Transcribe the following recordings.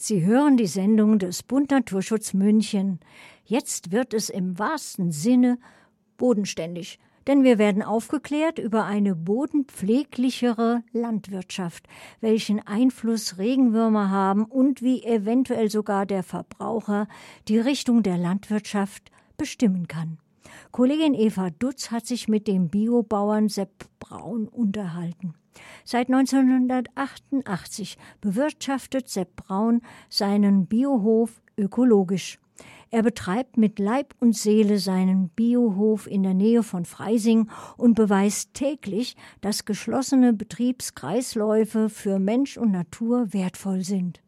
Sie hören die Sendung des Bund Naturschutz München. Jetzt wird es im wahrsten Sinne bodenständig, denn wir werden aufgeklärt über eine bodenpfleglichere Landwirtschaft, welchen Einfluss Regenwürmer haben und wie eventuell sogar der Verbraucher die Richtung der Landwirtschaft bestimmen kann. Kollegin Eva Dutz hat sich mit dem Biobauern Sepp Braun unterhalten. Seit 1988 bewirtschaftet Sepp Braun seinen Biohof ökologisch. Er betreibt mit Leib und Seele seinen Biohof in der Nähe von Freising und beweist täglich, dass geschlossene Betriebskreisläufe für Mensch und Natur wertvoll sind.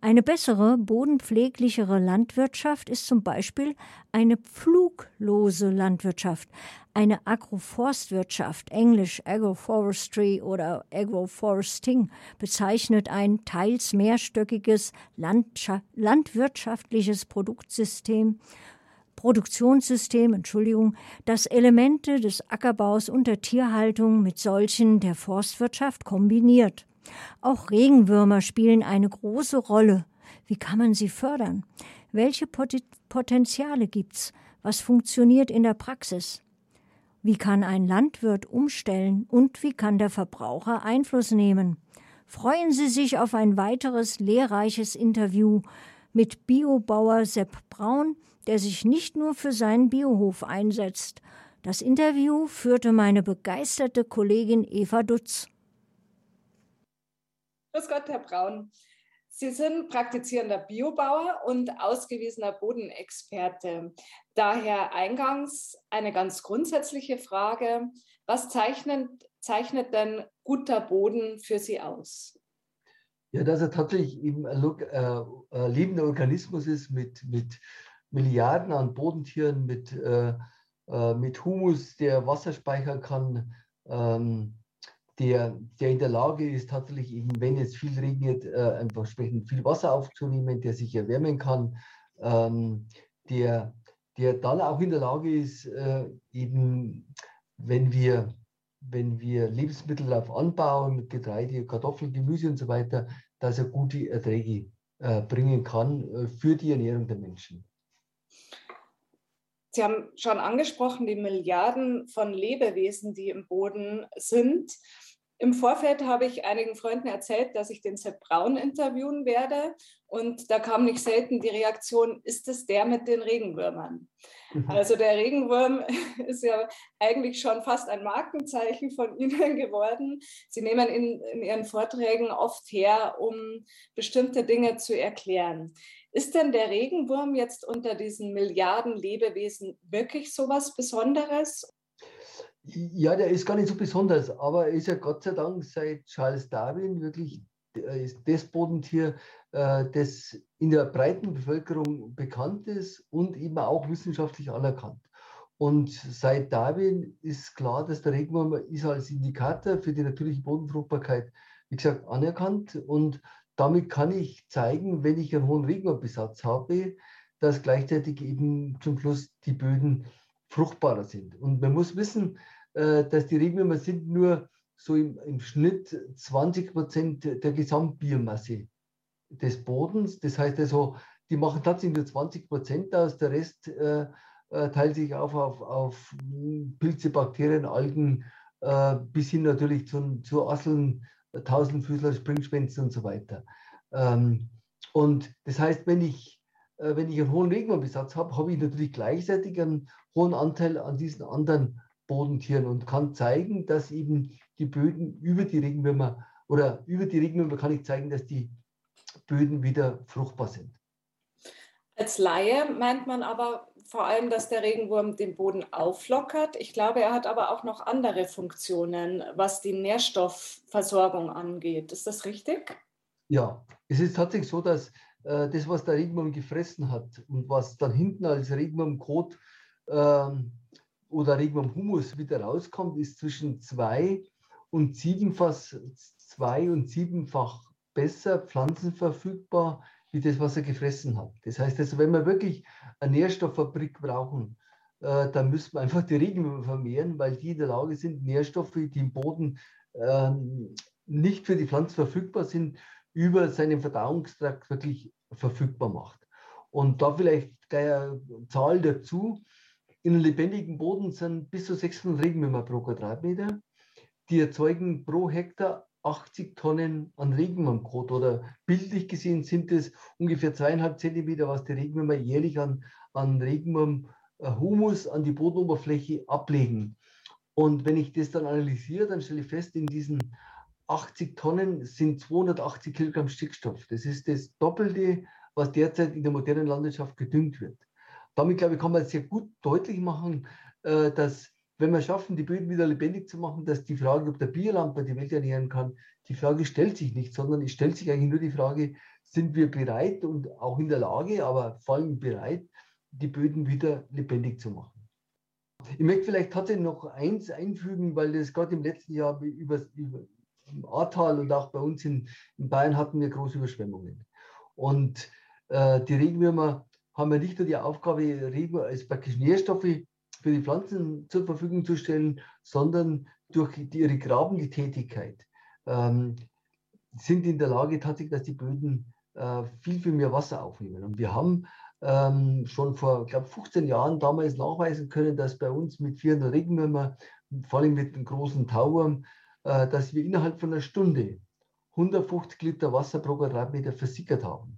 Eine bessere, bodenpfleglichere Landwirtschaft ist zum Beispiel eine pfluglose Landwirtschaft, eine Agroforstwirtschaft, englisch Agroforestry oder Agroforesting, bezeichnet ein teils mehrstöckiges landwirtschaftliches Produktsystem, Produktionssystem, Entschuldigung, das Elemente des Ackerbaus und der Tierhaltung mit solchen der Forstwirtschaft kombiniert. Auch Regenwürmer spielen eine große Rolle. Wie kann man sie fördern? Welche Potenziale gibt's? Was funktioniert in der Praxis? Wie kann ein Landwirt umstellen und wie kann der Verbraucher Einfluss nehmen? Freuen Sie sich auf ein weiteres lehrreiches Interview mit Biobauer Sepp Braun, der sich nicht nur für seinen Biohof einsetzt. Das Interview führte meine begeisterte Kollegin Eva Dutz. Grüß Gott, Herr Braun. Sie sind praktizierender Biobauer und ausgewiesener Bodenexperte. Daher eingangs eine ganz grundsätzliche Frage. Was zeichnet, zeichnet denn guter Boden für Sie aus? Ja, dass er tatsächlich eben ein, äh, lebender Organismus ist mit, mit Milliarden an Bodentieren, mit, äh, äh, mit Humus, der Wasser speichern kann, ähm, der, der in der Lage ist, tatsächlich wenn es viel regnet, äh, einfach entsprechend viel Wasser aufzunehmen, der sich erwärmen kann, ähm, der, der dann auch in der Lage ist, äh, eben, wenn wir, wenn wir Lebensmittel auf anbauen, Getreide, Kartoffeln, Gemüse und so weiter, dass er gute Erträge äh, bringen kann äh, für die Ernährung der Menschen. Sie haben schon angesprochen, die Milliarden von Lebewesen, die im Boden sind. Im Vorfeld habe ich einigen Freunden erzählt, dass ich den Sepp Braun interviewen werde. Und da kam nicht selten die Reaktion, ist es der mit den Regenwürmern? Mhm. Also der Regenwurm ist ja eigentlich schon fast ein Markenzeichen von Ihnen geworden. Sie nehmen in, in Ihren Vorträgen oft her, um bestimmte Dinge zu erklären. Ist denn der Regenwurm jetzt unter diesen Milliarden Lebewesen wirklich so was Besonderes? Ja, der ist gar nicht so besonders, aber er ist ja Gott sei Dank seit Charles Darwin wirklich das Bodentier, äh, das in der breiten Bevölkerung bekannt ist und eben auch wissenschaftlich anerkannt. Und seit Darwin ist klar, dass der Regenwurm ist als Indikator für die natürliche Bodenfruchtbarkeit, wie gesagt, anerkannt. Und damit kann ich zeigen, wenn ich einen hohen Regenwurmbesatz habe, dass gleichzeitig eben zum Schluss die Böden fruchtbarer sind. Und man muss wissen, äh, dass die Regenwürmer sind nur so im, im Schnitt 20 Prozent der Gesamtbiomasse des Bodens. Das heißt also, die machen tatsächlich nur 20 Prozent aus, der Rest äh, äh, teilt sich auf, auf, auf Pilze, Bakterien, Algen, äh, bis hin natürlich zu, zu Asseln, Tausendfüßler, Springschwänze und so weiter. Ähm, und das heißt, wenn ich, äh, wenn ich einen hohen Regenwurmbesatz habe, habe ich natürlich gleichzeitig einen hohen Anteil an diesen anderen Bodentieren und kann zeigen, dass eben die Böden über die Regenwürmer oder über die Regenwürmer kann ich zeigen, dass die Böden wieder fruchtbar sind. Als Laie meint man aber vor allem, dass der Regenwurm den Boden auflockert. Ich glaube, er hat aber auch noch andere Funktionen, was die Nährstoffversorgung angeht. Ist das richtig? Ja, es ist tatsächlich so, dass äh, das, was der Regenwurm gefressen hat und was dann hinten als Regenwurmkot ähm, oder Regenwurm Humus wieder rauskommt, ist zwischen zwei und siebenfach, zwei und siebenfach besser pflanzenverfügbar wie das, was er gefressen hat. Das heißt also, wenn wir wirklich eine Nährstofffabrik brauchen, äh, dann müssen wir einfach die Regenwürmer vermehren, weil die in der Lage sind, Nährstoffe, die im Boden äh, nicht für die Pflanzen verfügbar sind, über seinen Verdauungstrakt wirklich verfügbar macht. Und da vielleicht eine Zahl dazu. In einem lebendigen Boden sind bis zu 600 Regenwürmer pro Quadratmeter. Die erzeugen pro Hektar 80 Tonnen an Regenwurmkot oder bildlich gesehen sind es ungefähr zweieinhalb Zentimeter, was die Regenwürmer jährlich an, an Regenwurmhumus äh, an die Bodenoberfläche ablegen. Und wenn ich das dann analysiere, dann stelle ich fest, in diesen 80 Tonnen sind 280 Kilogramm Stickstoff. Das ist das Doppelte, was derzeit in der modernen Landwirtschaft gedüngt wird. Damit, glaube ich, kann man sehr gut deutlich machen, äh, dass wenn wir schaffen, die Böden wieder lebendig zu machen, dass die Frage, ob der Biolandbau die Welt ernähren kann, die Frage stellt sich nicht, sondern es stellt sich eigentlich nur die Frage, sind wir bereit und auch in der Lage, aber vor allem bereit, die Böden wieder lebendig zu machen. Ich möchte vielleicht tatsächlich noch eins einfügen, weil das gerade im letzten Jahr über, über im Ahrtal und auch bei uns in, in Bayern hatten wir große Überschwemmungen. Und äh, die Regenwürmer haben ja nicht nur die Aufgabe, Regen als praktisch Nährstoffe für die Pflanzen zur Verfügung zu stellen, sondern durch ihre grabende Tätigkeit ähm, sind in der Lage tatsächlich, dass die Böden äh, viel, viel mehr Wasser aufnehmen. Und wir haben ähm, schon vor, glaube 15 Jahren damals nachweisen können, dass bei uns mit 400 Regenwürmer, vor allem mit einem großen Tauwurm, äh, dass wir innerhalb von einer Stunde 150 Liter Wasser pro Quadratmeter versickert haben.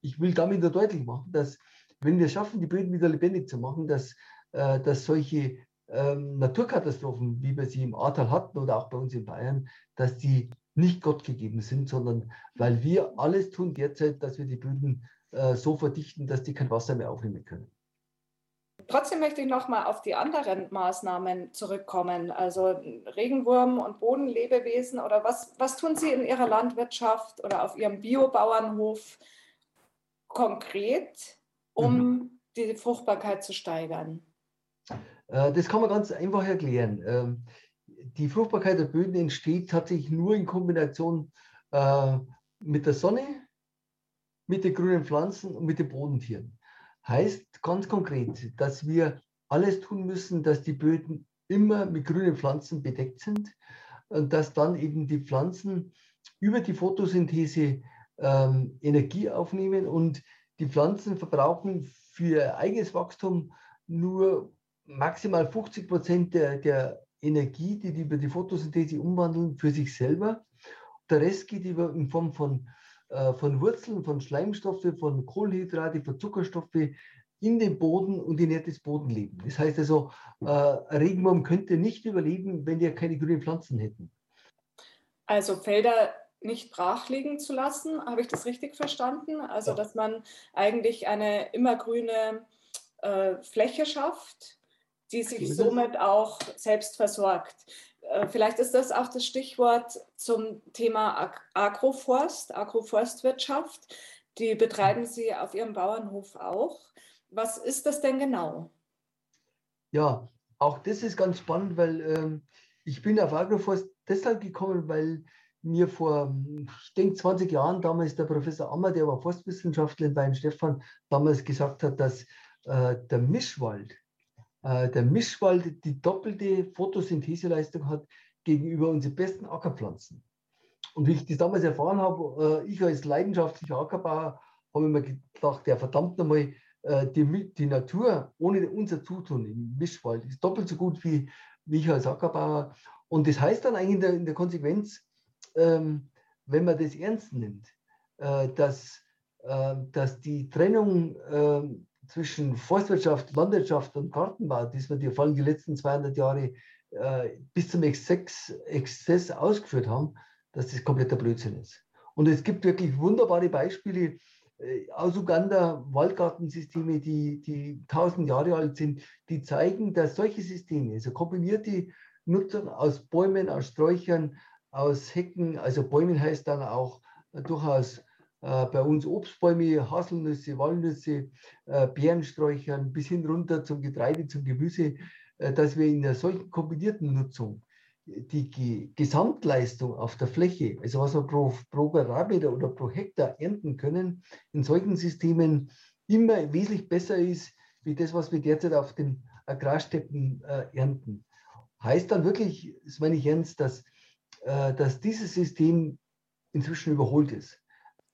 Ich will damit nur deutlich machen, dass wenn wir schaffen, die Böden wieder lebendig zu machen, dass äh, dass solche ähm, Naturkatastrophen, wie wir sie im Ahrtal hatten oder auch bei uns in Bayern, dass die nicht Gott gegeben sind, sondern weil wir alles tun derzeit, dass wir die Böden äh, so verdichten, dass die kein Wasser mehr aufnehmen können. Trotzdem möchte ich noch mal auf die anderen Maßnahmen zurückkommen, also Regenwurm und Bodenlebewesen oder was, was tun Sie in Ihrer Landwirtschaft oder auf Ihrem Biobauernhof konkret, um mhm. die Fruchtbarkeit zu steigern? Äh, das kann man ganz einfach erklären. Ähm, die Fruchtbarkeit der Böden entsteht tatsächlich nur in Kombination äh, mit der Sonne, mit den grünen Pflanzen und mit den Bodentieren. Heißt ganz konkret, dass wir alles tun müssen, dass die Böden immer mit grünen Pflanzen bedeckt sind und dass dann eben die Pflanzen über die Photosynthese ähm, Energie aufnehmen und die Pflanzen verbrauchen für ihr eigenes Wachstum nur maximal 50 Prozent der, der Energie, die die über die Photosynthese umwandeln, für sich selber. Der Rest geht über in Form von, äh, von Wurzeln, von Schleimstoffe, von Kohlenhydrate, von Zuckerstoffe in den Boden und in das Bodenleben. Das heißt also, äh, Regenwurm könnte nicht überleben, wenn wir keine grünen Pflanzen hätten. Also Felder nicht brach liegen zu lassen, habe ich das richtig verstanden? Also, dass man eigentlich eine immergrüne äh, Fläche schafft, die sich somit auch selbst versorgt. Äh, vielleicht ist das auch das Stichwort zum Thema Agroforst, Agroforstwirtschaft. Die betreiben Sie auf Ihrem Bauernhof auch. Was ist das denn genau? Ja, auch das ist ganz spannend, weil ähm, ich bin auf Agroforst deshalb gekommen, weil mir vor, ich denke, 20 Jahren damals der Professor Ammer, der war Forstwissenschaftler Bayern Stefan, damals gesagt hat, dass äh, der Mischwald äh, der Mischwald die doppelte Photosyntheseleistung hat gegenüber unseren besten Ackerpflanzen. Und wie ich das damals erfahren habe, äh, ich als leidenschaftlicher Ackerbauer, habe ich mir gedacht, ja verdammt nochmal, äh, die, die Natur ohne unser Zutun im Mischwald ist doppelt so gut wie, wie ich als Ackerbauer. Und das heißt dann eigentlich in der, in der Konsequenz, ähm, wenn man das ernst nimmt, dass, dass die Trennung ähm, zwischen Forstwirtschaft, Landwirtschaft und Gartenbau, das wir die, vor allem die letzten 200 Jahre äh, bis zum Exzess, Exzess ausgeführt haben, dass das kompletter Blödsinn ist. Und es gibt wirklich wunderbare Beispiele äh, aus Uganda, Waldgartensysteme, die, die tausend Jahre alt sind, die zeigen, dass solche Systeme, also kombinierte Nutzung aus Bäumen, aus Sträuchern, aus Hecken, also Bäumen heißt dann auch äh, durchaus äh, bei uns Obstbäume, Haselnüsse, Walnüsse, äh, Beerensträuchern bis hin runter zum Getreide, zum Gemüse, äh, dass wir in einer solchen kombinierten Nutzung die Gesamtleistung auf der Fläche, also was wir pro, pro Quadratmeter oder pro Hektar ernten können, in solchen Systemen immer wesentlich besser ist, wie das, was wir derzeit auf den Agrarsteppen äh, ernten. Heißt dann wirklich, das meine ich ernst, dass, dass dieses System inzwischen überholt ist.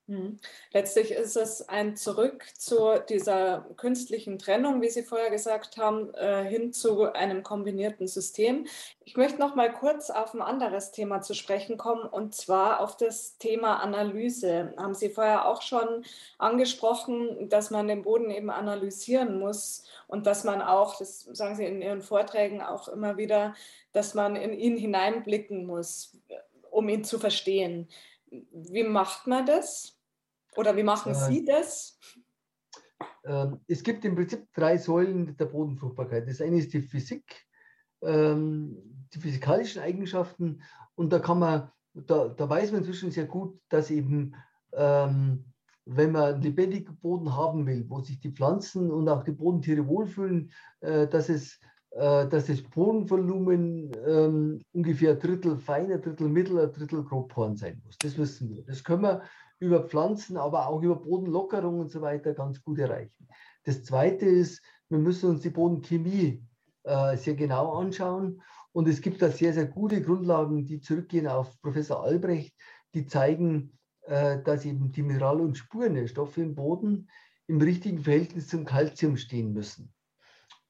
Hm. Letztlich ist es ein Zurück zu dieser künstlichen Trennung, wie Sie vorher gesagt haben, äh, hin zu einem kombinierten System. Ich möchte noch mal kurz auf ein anderes Thema zu sprechen kommen, und zwar auf das Thema Analyse. Haben Sie vorher auch schon angesprochen, dass man den Boden eben analysieren muss und dass man auch, das sagen Sie in Ihren Vorträgen auch immer wieder, dass man in ihn hineinblicken muss, um ihn zu verstehen. Wie macht man das? Oder wie machen äh, Sie das? Ähm, es gibt im Prinzip drei Säulen der Bodenfruchtbarkeit. Das eine ist die Physik, ähm, die physikalischen Eigenschaften. Und da kann man, da, da weiß man inzwischen sehr gut, dass eben, ähm, wenn man einen lebendigen Boden haben will, wo sich die Pflanzen und auch die Bodentiere wohlfühlen, äh, dass es dass das Bodenvolumen ähm, ungefähr ein Drittel fein, ein Drittel mittel, ein Drittel grobporn sein muss. Das wissen wir. Das können wir über Pflanzen, aber auch über Bodenlockerung und so weiter ganz gut erreichen. Das Zweite ist, wir müssen uns die Bodenchemie äh, sehr genau anschauen. Und es gibt da sehr, sehr gute Grundlagen, die zurückgehen auf Professor Albrecht, die zeigen, äh, dass eben die Mineral- und Spurnährstoffe im Boden im richtigen Verhältnis zum Kalzium stehen müssen.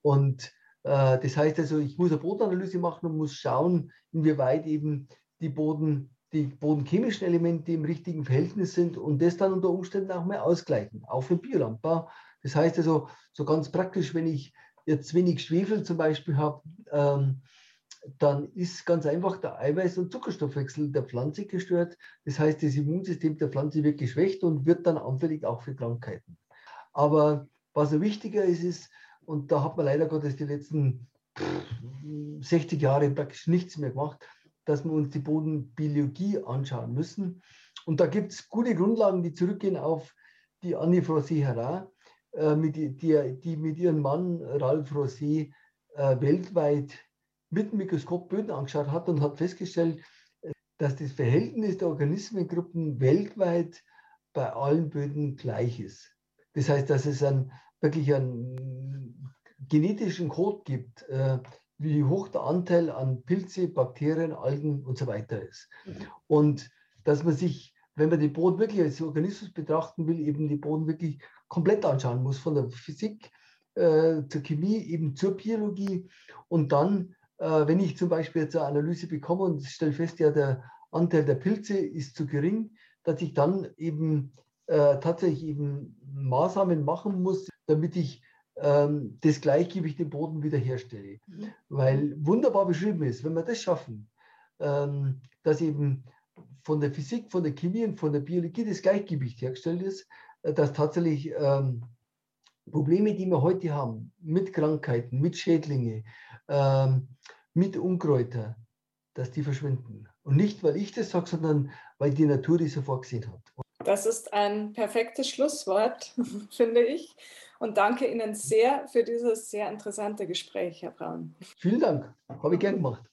Und äh, das heißt also, ich muss eine Bodenanalyse machen und muss schauen, inwieweit eben die Boden die bodenchemischen Elemente im richtigen Verhältnis sind und das dann unter Umständen auch mal ausgleichen, auch für Biolandbau. Das heißt also, so ganz praktisch, wenn ich jetzt wenig Schwefel zum Beispiel habe, ähm, dann ist ganz einfach der Eiweiß- und Zuckerstoffwechsel der Pflanze gestört. Das heißt, das Immunsystem der Pflanze wird geschwächt und wird dann anfällig auch für Krankheiten. Aber was noch wichtiger ist, ist, und da hat man leider Gottes die letzten 60 Jahre praktisch nichts mehr gemacht, dass wir uns die Bodenbiologie anschauen müssen. Und da gibt es gute Grundlagen, die zurückgehen auf die Annie Frosé-Herrat, äh, die, die, die, mit ihrem Mann Ralph Rosé äh, weltweit mit dem Mikroskop Böden angeschaut hat und hat festgestellt, dass das Verhältnis der Organismengruppen weltweit bei allen Böden gleich ist. Das heißt, dass es ein, wirklich einen genetischen Code gibt, äh, wie hoch der Anteil an Pilze, Bakterien, Algen und so weiter ist. Mhm. Und dass man sich, wenn man den Boden wirklich als Organismus betrachten will, eben den Boden wirklich komplett anschauen muss, von der Physik äh, zur Chemie, eben zur Biologie. Und dann, äh, wenn ich zum Beispiel jetzt eine Analyse bekomme und stelle fest, ja, der Anteil der Pilze ist zu gering, dass ich dann eben äh, tatsächlich eben Maßnahmen machen muss, damit ich ähm, das Gleichgewicht im Boden wiederherstelle. Mhm. Weil wunderbar beschrieben ist, wenn wir das schaffen, ähm, dass eben von der Physik, von der Chemie und von der Biologie das Gleichgewicht hergestellt ist, äh, dass tatsächlich ähm, Probleme, die wir heute haben, mit Krankheiten, mit Schädlinge, ähm, mit Unkräuter, dass die verschwinden. Und nicht, weil ich das sage, sondern weil die Natur das so vorgesehen hat. Das ist ein perfektes Schlusswort, finde ich und danke Ihnen sehr für dieses sehr interessante Gespräch, Herr Braun. Vielen Dank, habe ich gern gemacht.